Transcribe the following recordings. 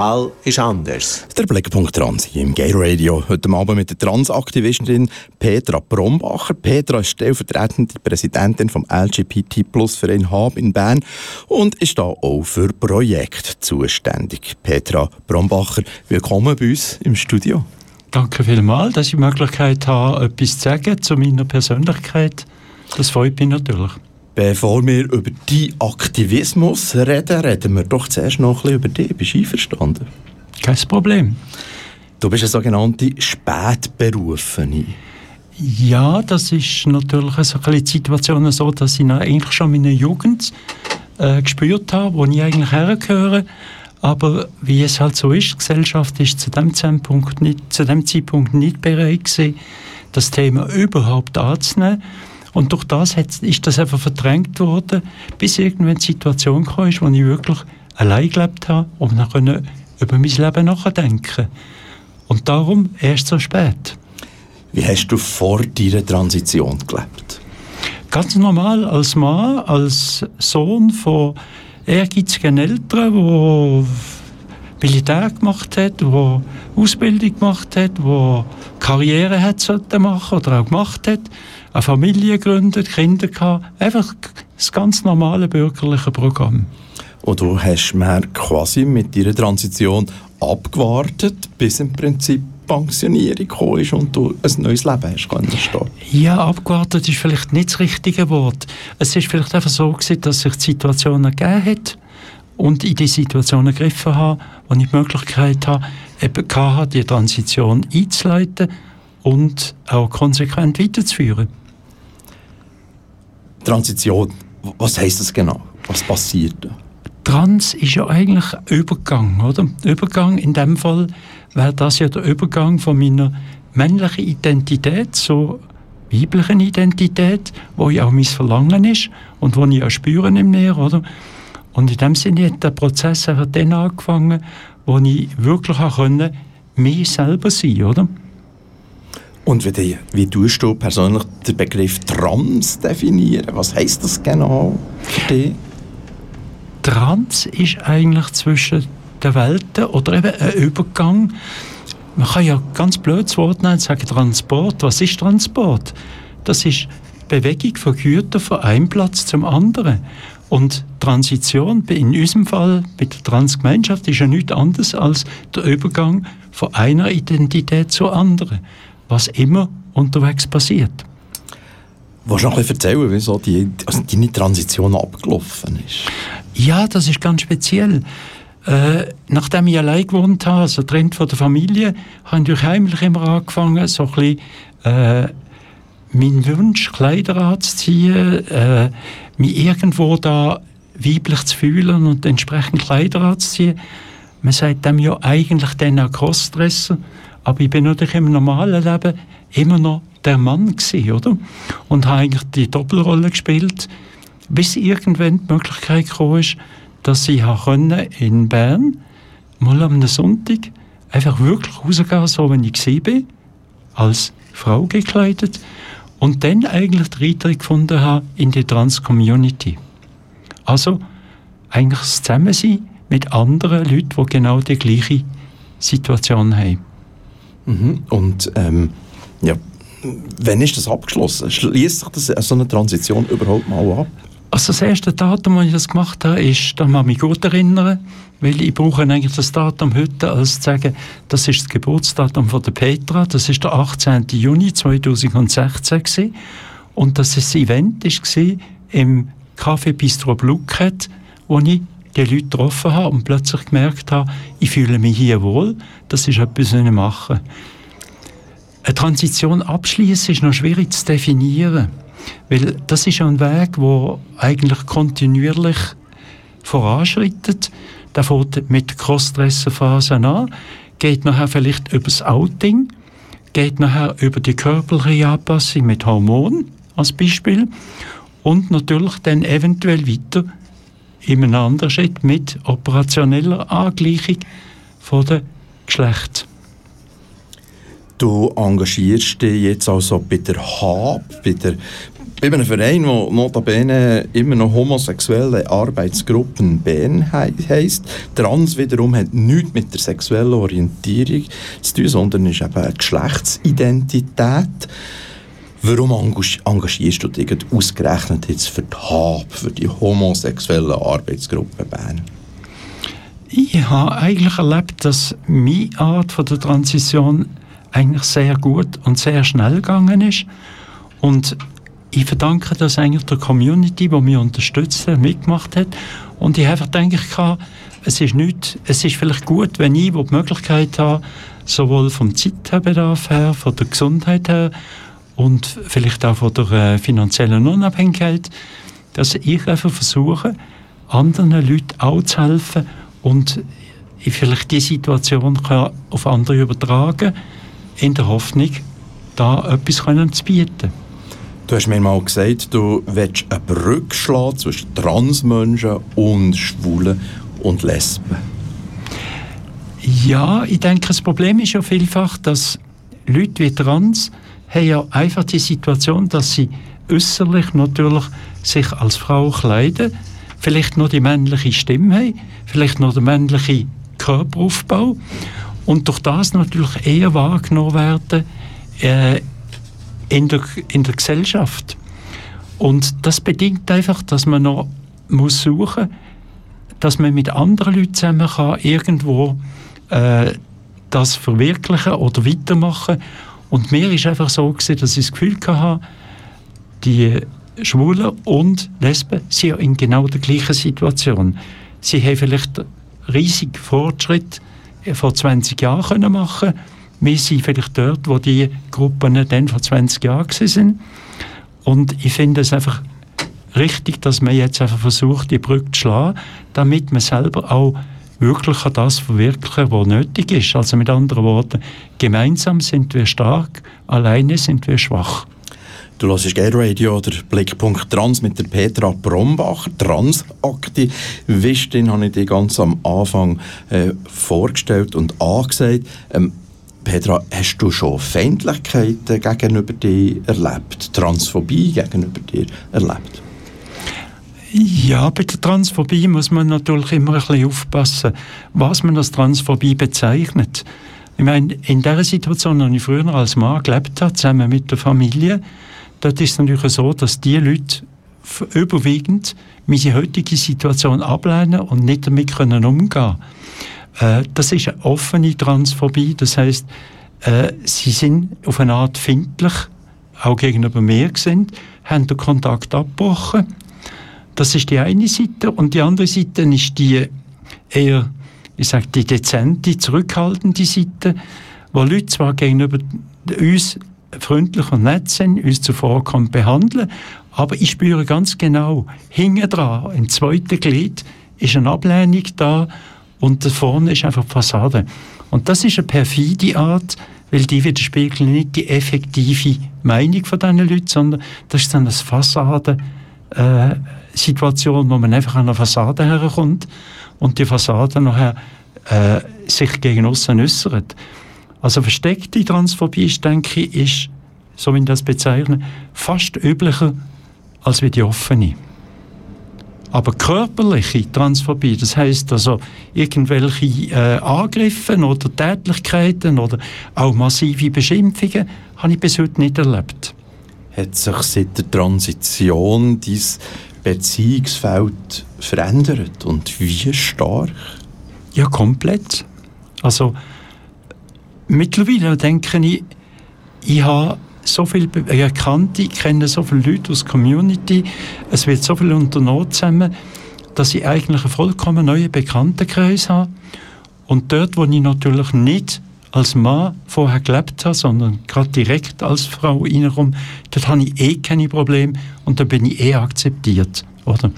Wahl ist anders. Der Blickpunkt Trans hier im Gay Radio. Heute Abend mit der Transaktivistin Petra Brombacher. Petra ist stellvertretende Präsidentin vom LGBT Plus Verein Hab in Bern und ist da auch für Projekte zuständig. Petra Brombacher, willkommen bei uns im Studio. Danke vielmals, dass ich die Möglichkeit habe, etwas zu sagen zu meiner Persönlichkeit. Das freut mich natürlich. Bevor wir über deinen Aktivismus reden, reden wir doch zuerst noch ein bisschen über dich. Bist du einverstanden? Kein Problem. Du bist eine sogenannte Spätberufene. Ja, das ist natürlich so ein bisschen die Situation so, dass ich eigentlich schon meine Jugend äh, gespürt habe, wo ich eigentlich hergehöre. Aber wie es halt so ist, die Gesellschaft ist zu dem Zeitpunkt nicht, zu dem Zeitpunkt nicht bereit gewesen, das Thema überhaupt anzunehmen. Und durch das ist das einfach verdrängt worden, bis irgendwann die Situation kam, wo ich wirklich allein gelebt habe und dann über mein Leben nachdenken Und darum erst so spät. Wie hast du vor deiner Transition gelebt? Ganz normal, als Mann, als Sohn von ehrgeizigen Eltern, die Militär gemacht hat, die Ausbildung gemacht hat, die Karriere hat machen oder auch gemacht hat eine Familie gegründet, Kinder gehabt, einfach das ganz normale bürgerliche Programm. Und du hast mir quasi mit deiner Transition abgewartet, bis im Prinzip Pensionierung gekommen ist und du ein neues Leben hast können starten. Ja, abgewartet ist vielleicht nicht das richtige Wort. Es ist vielleicht einfach so gewesen, dass sich die Situation ergeben hat und in die Situation ergriffen habe, wo ich die Möglichkeit habe, eben hatte, die Transition einzuleiten und auch konsequent weiterzuführen. Transition, was heißt das genau? Was passiert da? Trans ist ja eigentlich Übergang, oder? Übergang in dem Fall wäre das ja der Übergang von meiner männlichen Identität zur weiblichen Identität, wo ja auch mein Verlangen ist und wo ich auch spüren im Meer, oder? Und in dem Sinne hat der Prozess einfach dann angefangen, wo ich wirklich auch mich selber sein, oder? Und wie, wie tust du persönlich den Begriff Trans definieren? Was heißt das genau für dich? Trans ist eigentlich zwischen den Welten oder eben ein Übergang. Man kann ja ganz blödes Wort nennen, sagen Transport. Was ist Transport? Das ist Bewegung von Gütern von einem Platz zum anderen. Und Transition, in unserem Fall mit der Transgemeinschaft, ist ja nichts anderes als der Übergang von einer Identität zur anderen was immer unterwegs passiert. Willst du noch ein bisschen erzählen, wie so die, also deine Transition abgelaufen ist? Ja, das ist ganz speziell. Äh, nachdem ich allein gewohnt habe, also getrennt von der Familie, habe ich heimlich immer angefangen, so ein bisschen, äh, meinen Wunsch, Kleider anzuziehen, äh, mich irgendwo da weiblich zu fühlen und entsprechend Kleider anzuziehen. Man sagt dem ja eigentlich dann auch Crossdresser. Aber ich bin natürlich im normalen Leben immer noch der Mann gewesen, oder? Und habe eigentlich die Doppelrolle gespielt, bis irgendwann die Möglichkeit kam, dass ich in Bern mal am Sonntag einfach wirklich rausgehen, so wie ich war, als Frau gekleidet und dann eigentlich den Eintritt gefunden habe in die Trans-Community. Also eigentlich das Zusammensein mit anderen Leuten, die genau die gleiche Situation haben. Mhm. Und ähm, ja, wann ist das abgeschlossen? Schließt sich das, so eine Transition überhaupt mal ab? Also das erste Datum, als ich das gemacht habe, ist, da kann ich mich gut erinnern, weil ich brauche eigentlich das Datum heute, als zu sagen, das ist das Geburtsdatum von der Petra, das ist der 18. Juni 2016 gewesen. und das ist das Event war im Café Bistro Bluket, wo ich die Leute getroffen habe und plötzlich gemerkt habe, ich fühle mich hier wohl, das ist etwas, was ich mache. Eine Transition abschließen ist noch schwierig zu definieren, weil das ist ein Weg, der eigentlich kontinuierlich voranschreitet. Der fängt mit der Crossdresser-Phase an, geht nachher vielleicht über das Outing, geht nachher über die körperliche Anpassung mit Hormonen als Beispiel und natürlich dann eventuell weiter Schritt mit operationeller Angleichung von der Geschlecht. Du engagierst dich jetzt also bei der HAB, bei der bei einem Verein, der notabene immer noch homosexuelle Arbeitsgruppen Bern heisst. Trans wiederum hat nichts mit der sexuellen Orientierung zu tun, sondern ist eben eine Geschlechtsidentität. Warum engagierst du dich ausgerechnet jetzt für die HAB, für die homosexuelle Arbeitsgruppe Bern? Ich habe eigentlich erlebt, dass meine Art von der Transition eigentlich sehr gut und sehr schnell gegangen ist. Und ich verdanke das eigentlich der Community, die mich unterstützt hat, mitgemacht hat. Und ich habe denke ich, es ist nicht, es ist vielleicht gut, wenn ich die Möglichkeit habe, sowohl vom Zeitbedarf her, von der Gesundheit her und vielleicht auch von der äh, finanziellen Unabhängigkeit, dass ich einfach versuche, anderen Leuten auch zu helfen und ich vielleicht die Situation kann auf andere übertragen, in der Hoffnung, da etwas können zu bieten. Du hast mir mal gesagt, du willst eine Brücke schlagen zwischen Transmenschen und Schwulen und Lesben. Ja, ich denke, das Problem ist ja vielfach, dass Leute wie Trans haben ja einfach die Situation, dass sie äußerlich natürlich sich als Frau kleiden, vielleicht nur die männliche Stimme haben, vielleicht nur der männliche Körperaufbau und durch das natürlich eher wahrgenommen werden äh, in der, in der Gesellschaft. Und das bedingt einfach, dass man noch muss suchen dass man mit anderen Leuten zusammen kann irgendwo äh, das verwirklichen oder weitermachen. Und mir ist einfach so gewesen, dass ich das Gefühl hatte, die Schwulen und Lesben sind ja in genau der gleichen Situation. Sie haben vielleicht riesig Fortschritt vor 20 Jahren können machen wir sind vielleicht dort, wo die Gruppen dann vor 20 Jahren sind. Und ich finde es einfach richtig, dass man jetzt einfach versucht, die Brücke zu schlagen, damit man selber auch wirklich das verwirklichen, was nötig ist. Also mit anderen Worten, gemeinsam sind wir stark, alleine sind wir schwach. Du hörst Gay Radio oder Blickpunkt Trans mit der Petra Brombacher, Transaktivistin, habe ich dir ganz am Anfang äh, vorgestellt und angesagt. Ähm, Petra, hast du schon Feindlichkeiten gegenüber dir erlebt? Transphobie gegenüber dir erlebt? Ja, bei der Transphobie muss man natürlich immer ein bisschen aufpassen, was man als Transphobie bezeichnet. Ich meine, in der Situation, in ich früher als Mann gelebt habe, zusammen mit der Familie, dort ist es natürlich so, dass die Leute überwiegend meine heutige Situation ablehnen und nicht damit können umgehen äh, Das ist eine offene Transphobie, das heißt, äh, sie sind auf eine Art findlich, auch gegenüber mir sind, haben den Kontakt abgebrochen. Das ist die eine Seite und die andere Seite ist die eher, ich sage, die dezente, zurückhaltende Seite, wo Leute zwar gegenüber uns freundlich und nett sind, uns zuvorkommt behandeln, aber ich spüre ganz genau, hinten dran, im zweiten Glied, ist eine Ablehnung da und da vorne ist einfach die Fassade. Und das ist eine perfide Art, weil die widerspiegeln nicht die effektive Meinung von diesen Leuten, sondern das ist dann eine Fassade, äh, Situation, wo man einfach an eine Fassade herkommt und die Fassade nachher äh, sich gegen außen äußert. Also versteckte Transphobie ist, denke ich, ist, so wie ich das bezeichne, fast üblicher als wie die offene. Aber körperliche Transphobie, das heißt also irgendwelche äh, Angriffe oder Tätlichkeiten oder auch massive Beschimpfungen, habe ich bis heute nicht erlebt. Hat sich seit der Transition dein Beziehungsfeld verändert und wie stark? Ja, komplett. Also mittlerweile denke ich, ich habe so viele Bekannte, ich kenne so viele Leute aus der Community, es wird so viel unternommen zusammen, dass ich eigentlich einen vollkommen neuen Bekanntenkreis habe. Und dort, wo ich natürlich nicht als Mann vorher gelebt habe, sondern gerade direkt als Frau reinkomme, dort habe ich eh keine Probleme und da bin ich eh akzeptiert. Oder?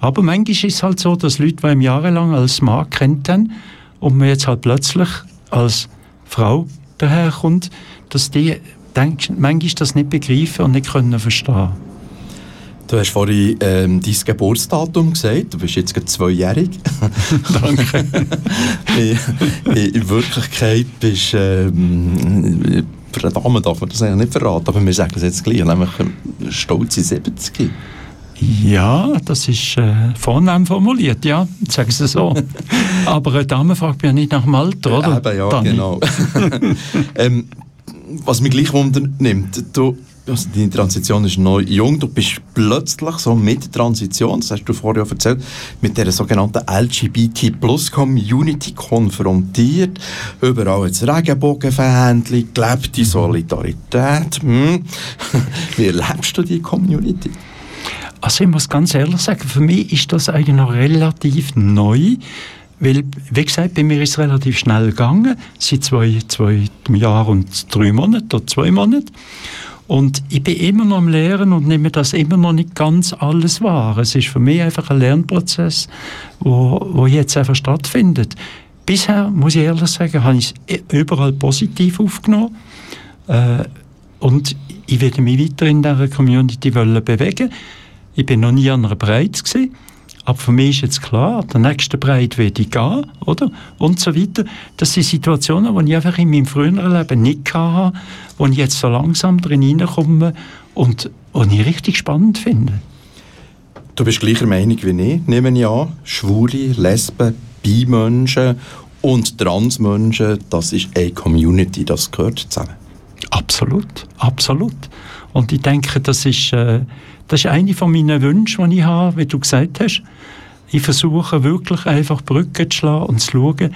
Aber manchmal ist es halt so, dass Leute, die mich jahrelang als Mann kennt haben und mir jetzt halt plötzlich als Frau daherkommt, dass die denk, manchmal das nicht begreifen und nicht können verstehen Du hast vorhin ähm, dein Geburtsdatum gesagt. Du bist jetzt gerade zweijährig. Danke. in, in, Wirklichkeit bist du ähm, für eine Dame darf man das eigentlich nicht verraten, aber wir sagen es jetzt gleich, nämlich stolze 70. Ja, das ist äh, vornehm formuliert, ja, sagen Sie so. Aber eine Dame fragt mich ja nicht nach dem Alter, oder? Eben, ja, Dani. genau. ähm, was mich gleich wundernimmt, du, also deine Transition ist noch jung, du bist plötzlich so mit der Transition, das hast du vorher ja erzählt, mit der sogenannten LGBT-Plus-Community konfrontiert. Überall jetzt Regenbogenfähnchen, gelebte Solidarität. Hm. Wie erlebst du die Community? Also ich muss ganz ehrlich sagen, für mich ist das eigentlich noch relativ neu. Weil, wie gesagt, bei mir ist es relativ schnell gegangen, seit zwei, zwei Jahren und drei Monaten oder zwei Monaten. Und ich bin immer noch am Lehren und nehme das immer noch nicht ganz alles wahr. Es ist für mich einfach ein Lernprozess, wo, wo jetzt einfach stattfindet. Bisher, muss ich ehrlich sagen, habe ich es überall positiv aufgenommen. Äh, und ich werde mich weiter in dieser Community bewegen ich bin noch nie an einer Breite gewesen. Aber für mich ist jetzt klar, der nächste Breit werde ich gehen, oder? Und so weiter. Das sind Situationen, die ich einfach in meinem früheren Leben nicht hatte, wo ich jetzt so langsam drin hineinkomme und, und ich richtig spannend finde. Du bist gleicher Meinung wie ich, nehme ich an. Schwule, Lesben, Bi-Menschen und Transmenschen, das ist eine Community, das gehört zusammen. Absolut, absolut. Und ich denke, das ist... Äh, das ist eine von meinen Wünschen, die ich habe, wie du gesagt hast. Ich versuche wirklich einfach Brücken zu schlagen und zu schauen,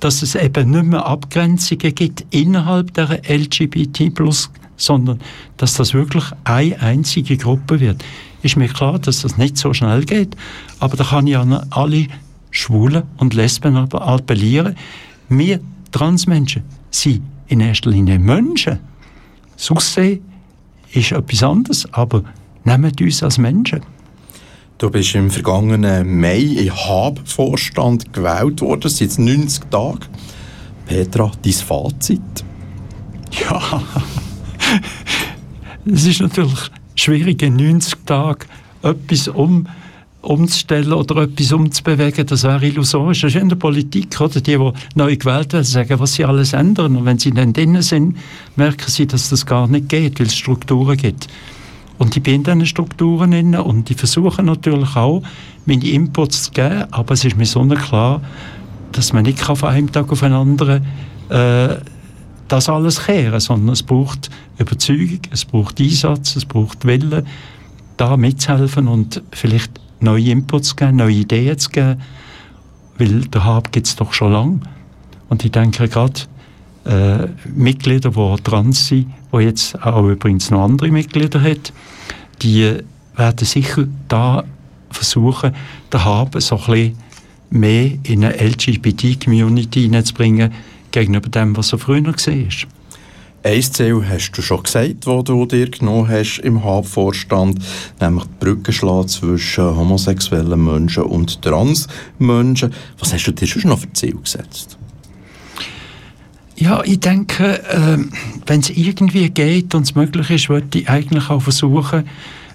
dass es eben nicht mehr Abgrenzungen gibt innerhalb der LGBT+, sondern dass das wirklich eine einzige Gruppe wird. Ist mir klar, dass das nicht so schnell geht, aber da kann ich an alle Schwulen und Lesben appellieren. Wir Transmenschen sind in erster Linie Menschen. Succès ist etwas anderes, aber Nehmt uns als Menschen. Du bist im vergangenen Mai im HAB-Vorstand gewählt worden, seit 90 Tagen. Petra, dein Fazit? Ja, es ist natürlich schwierig, in 90 Tagen etwas um, umzustellen oder etwas umzubewegen. Das wäre illusorisch. Das ist in der Politik, oder? Die, die neu gewählt werden, sagen, was sie alles ändern. Und wenn sie dann drinnen sind, merken sie, dass das gar nicht geht, weil es Strukturen gibt. Und ich bin in diesen Strukturen drin und ich versuche natürlich auch, meine Inputs zu geben, aber es ist mir so klar, dass man nicht von einem Tag auf den anderen äh, das alles kehren sondern es braucht Überzeugung, es braucht Einsatz, es braucht Wille, da mitzuhelfen und vielleicht neue Inputs zu geben, neue Ideen zu geben, weil der Hab gibt es doch schon lange. Und ich denke gerade, äh, Mitglieder, die trans sind, die jetzt auch übrigens noch andere Mitglieder hat, die werden sicher da versuchen, den Haben so ein bisschen mehr in eine LGBT-Community hineinzubringen, gegenüber dem, was er früher war. Ein Ziel hast du schon gesagt, das du dir genommen hast im HAB-Vorstand, nämlich die Brücke zwischen homosexuellen Menschen und Transmenschen. Was hast du dir schon noch für Ziel gesetzt? Ja, ich denke, äh, wenn es irgendwie geht und es möglich ist, würde ich eigentlich auch versuchen,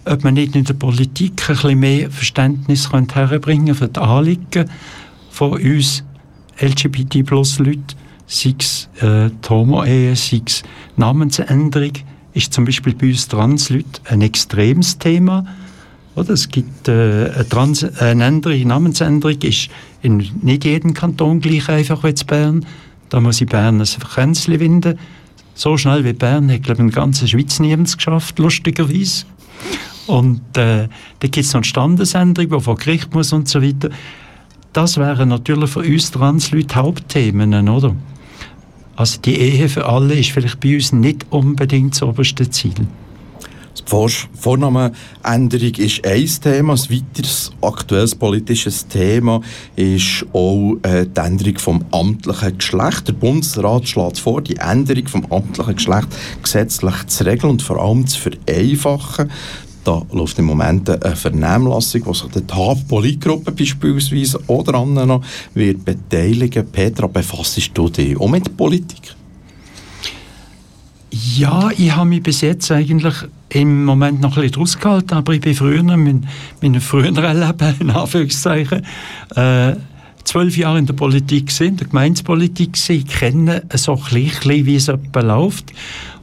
ob man nicht in der Politik ein bisschen mehr Verständnis könnte herbringen für die Anliegen von uns LGBT-Plus-Leuten, sei es äh, Homo-Ehe, sei es Namensänderung, ist zum Beispiel bei uns Transleute ein extremes Thema. Oder? Es gibt äh, eine, Trans eine Änderung, Namensänderung ist in nicht jedem Kanton gleich einfach wie in Bern. Da muss ich Bern ein Kränzchen winden. So schnell wie Bern hat, glaube ich, in der ganzen Schweiz niemand geschafft, lustigerweise. Und äh, da gibt es noch eine Standesänderung, die vor Gericht muss und so weiter. Das wären natürlich für uns Transleute Hauptthemen, oder? Also die Ehe für alle ist vielleicht bei uns nicht unbedingt das oberste Ziel. Die Vornamenänderung ist ein Thema. Ein weiteres aktuelles politisches Thema ist auch äh, die Änderung vom amtlichen Geschlecht. Der Bundesrat schlägt vor, die Änderung vom amtlichen Geschlecht gesetzlich zu regeln und vor allem zu vereinfachen. Da läuft im Moment eine Vernehmlassung, wo sich die TAP-Politgruppe beispielsweise oder andere noch wird beteiligen. Petra, befasst du dich auch mit Politik? Ja, ich habe mich bis jetzt eigentlich im Moment noch ein bisschen rausgehalten, aber ich bin früher, mein, mein früherer Leben, in Anführungszeichen, äh, zwölf Jahre in der Politik sind, in der Gemeinspolitik sind, kennen so ein bisschen, wie es läuft.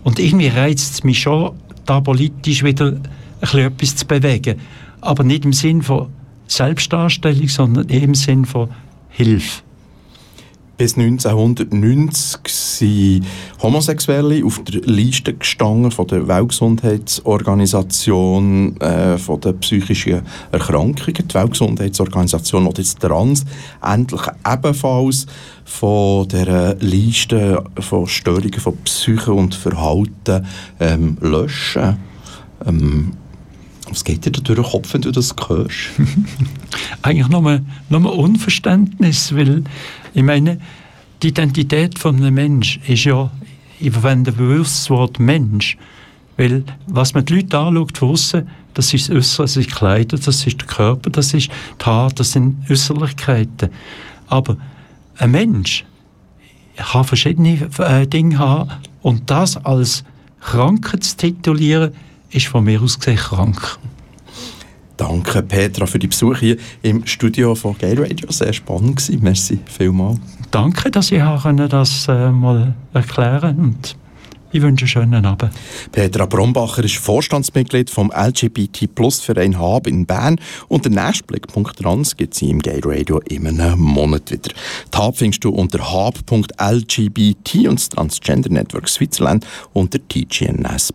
Und irgendwie reizt es mich schon, da politisch wieder ein bisschen etwas zu bewegen. Aber nicht im Sinn von Selbstdarstellung, sondern im Sinn von Hilfe. Bis 1990 sind Homosexuelle auf der Liste gestanden von der Weltgesundheitsorganisation äh, von der psychischen Erkrankungen. Die Weltgesundheitsorganisation will jetzt Trans endlich ebenfalls von der Liste von Störungen von Psyche und Verhalten ähm, löschen. Ähm, was geht dir da durch den Kopf, wenn du das hörst? Eigentlich nur, nur Unverständnis, weil ich meine, die Identität von einem Menschen ist ja, ich verwende bewusst das Wort Mensch, weil was man die Leute anschaut von außen, das ist das Äußere, das ist Kleider, das ist der Körper, das ist die Haare, das sind Äußerlichkeiten. Aber ein Mensch kann verschiedene äh, Dinge haben und das als Krankheit zu titulieren, ist von mir aus gesehen krank. Danke Petra für die Besuch hier im Studio von Gay Radio. Sehr spannend gewesen. Merci vielmals. Danke, dass ich das äh, mal erklären und ich wünsche einen schönen Abend. Petra Brombacher ist Vorstandsmitglied vom LGBT Plus Verein Hab in Bern und der nächste Blickpunkt trans gibt sie im Gay Radio in einem Monat wieder. Die Hab findest du unter hab.lgbt und das Transgender Network Switzerland unter tgns.ch.